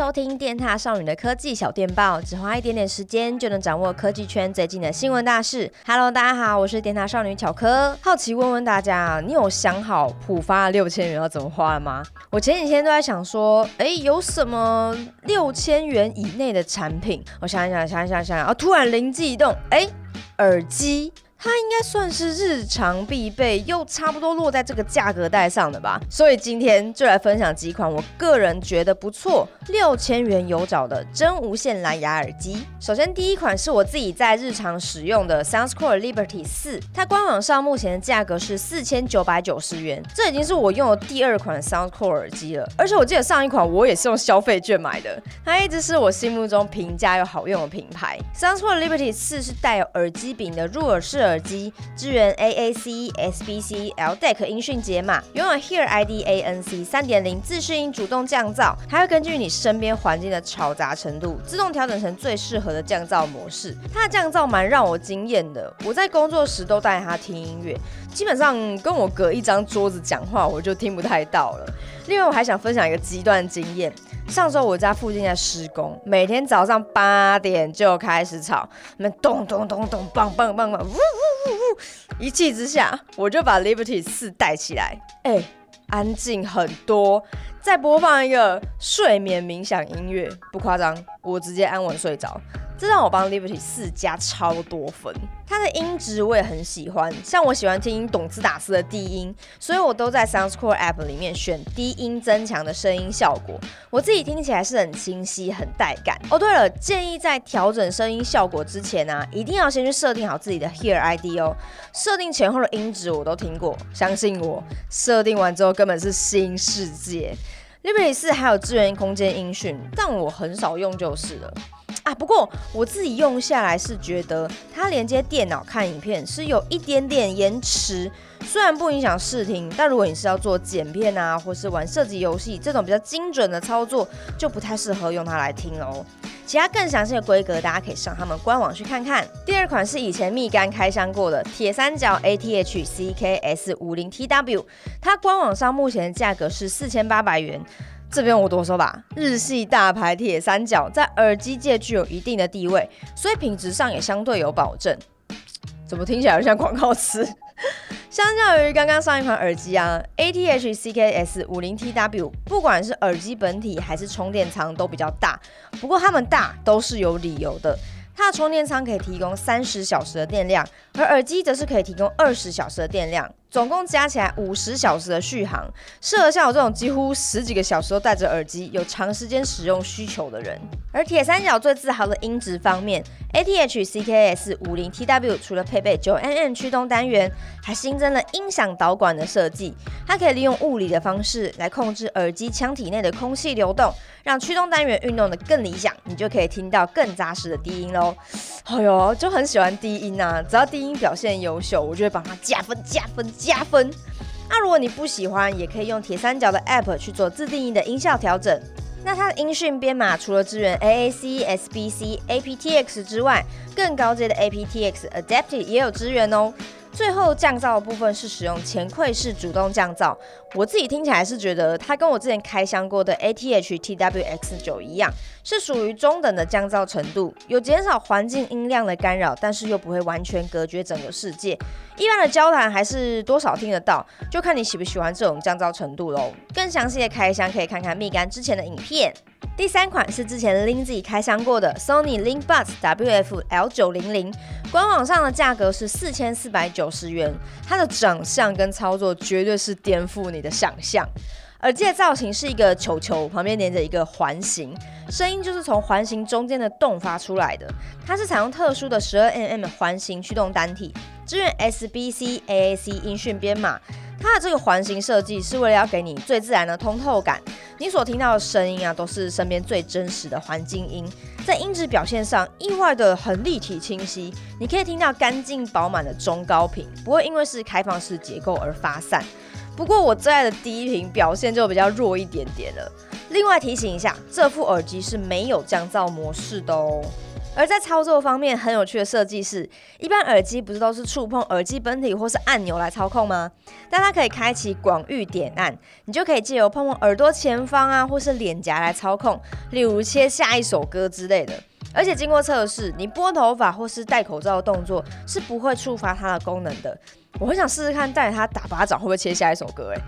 收听电獭少女的科技小电报，只花一点点时间就能掌握科技圈最近的新闻大事。Hello，大家好，我是电獭少女巧科。好奇问问大家，你有想好浦发六千元要怎么花了吗？我前几天都在想说，哎，有什么六千元以内的产品？我想一想，想想，想想，啊，突然灵机一动，哎，耳机。它应该算是日常必备，又差不多落在这个价格带上的吧。所以今天就来分享几款我个人觉得不错，六千元有找的真无线蓝牙耳机。首先第一款是我自己在日常使用的 SoundScore Liberty 四，它官网上目前的价格是四千九百九十元，这已经是我用的第二款 SoundScore 耳机了。而且我记得上一款我也是用消费券买的，它一直是我心目中平价又好用的品牌。SoundScore Liberty 四是带有耳机柄的入耳式耳机支援 AAC、SBC、LDAC 音讯解码，拥有 Hear ID ANC 三点零自适应主动降噪，还会根据你身边环境的嘈杂程度，自动调整成最适合的降噪模式。它的降噪蛮让我惊艳的，我在工作时都带它听音乐，基本上跟我隔一张桌子讲话，我就听不太到了。另外，我还想分享一个极端经验。上周我家附近在施工，每天早上八点就开始吵，那咚咚咚咚，棒棒棒棒，呜呜呜呜！一气之下，我就把 Liberty 四带起来，哎、安静很多。再播放一个睡眠冥想音乐，不夸张，我直接安稳睡着。这让我帮 Liberty 四加超多分，它的音质我也很喜欢，像我喜欢听董兹达斯的低音，所以我都在 SoundScore App 里面选低音增强的声音效果，我自己听起来是很清晰、很带感。哦，对了，建议在调整声音效果之前呢、啊，一定要先去设定好自己的 Hear ID 哦。设定前后的音质我都听过，相信我，设定完之后根本是新世界。Liberty 四还有支援空间音讯，但我很少用就是了。不过我自己用下来是觉得它连接电脑看影片是有一点点延迟，虽然不影响视听，但如果你是要做剪片啊，或是玩射击游戏这种比较精准的操作，就不太适合用它来听喽。其他更详细的规格，大家可以上他们官网去看看。第二款是以前蜜柑开箱过的铁三角 ATH CKS 五零 TW，它官网上目前的价格是四千八百元。这边我多说吧，日系大牌铁三角在耳机界具有一定的地位，所以品质上也相对有保证。怎么听起来像广告词？相较于刚刚上一款耳机啊，ATH CKS 五零 TW，不管是耳机本体还是充电仓都比较大，不过它们大都是有理由的。它的充电仓可以提供三十小时的电量，而耳机则是可以提供二十小时的电量，总共加起来五十小时的续航，适合像我这种几乎十几个小时都戴着耳机、有长时间使用需求的人。而铁三角最自豪的音质方面，ATH CKS 五零 TW 除了配备九 mm 驱动单元，还新增了音响导管的设计，它可以利用物理的方式来控制耳机腔体内的空气流动。让驱动单元运动的更理想，你就可以听到更扎实的低音喽。哎呦，就很喜欢低音啊！只要低音表现优秀，我就会帮它加分、加分、加分。那如果你不喜欢，也可以用铁三角的 App 去做自定义的音效调整。那它的音讯编码除了支援 AAC、SBC、aptX 之外，更高阶的 aptX Adaptive 也有支援哦。最后降噪的部分是使用前馈式主动降噪，我自己听起来是觉得它跟我之前开箱过的 ATH TWX9 一样，是属于中等的降噪程度，有减少环境音量的干扰，但是又不会完全隔绝整个世界。一般的交谈还是多少听得到，就看你喜不喜欢这种降噪程度喽。更详细的开箱可以看看蜜柑之前的影片。第三款是之前 Lindsay 开箱过的 Sony LinkBuds WF L900，官网上的价格是四千四百九十元。它的长相跟操作绝对是颠覆你的想象。耳机的造型是一个球球，旁边连着一个环形，声音就是从环形中间的洞发出来的。它是采用特殊的十二 mm 环形驱动单体，支援 SBC AAC 音讯编码。它的这个环形设计是为了要给你最自然的通透感，你所听到的声音啊，都是身边最真实的环境音，在音质表现上意外的很立体清晰，你可以听到干净饱满的中高频，不会因为是开放式结构而发散。不过我最爱的低频表现就比较弱一点点了。另外提醒一下，这副耳机是没有降噪模式的哦。而在操作方面，很有趣的设计是，一般耳机不是都是触碰耳机本体或是按钮来操控吗？但它可以开启广域点按，你就可以借由碰碰耳朵前方啊，或是脸颊来操控，例如切下一首歌之类的。而且经过测试，你拨头发或是戴口罩的动作是不会触发它的功能的。我很想试试看，带着它打巴掌会不会切下一首歌？哎，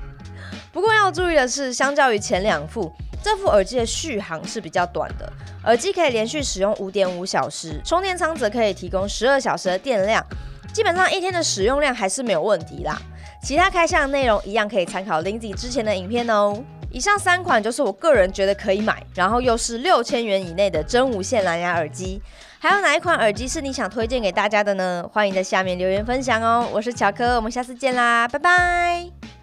不过要注意的是，相较于前两副。这副耳机的续航是比较短的，耳机可以连续使用五点五小时，充电仓则可以提供十二小时的电量，基本上一天的使用量还是没有问题啦。其他开箱内容一样可以参考 Lindsay 之前的影片哦。以上三款就是我个人觉得可以买，然后又是六千元以内的真无线蓝牙耳机。还有哪一款耳机是你想推荐给大家的呢？欢迎在下面留言分享哦。我是乔克，我们下次见啦，拜拜。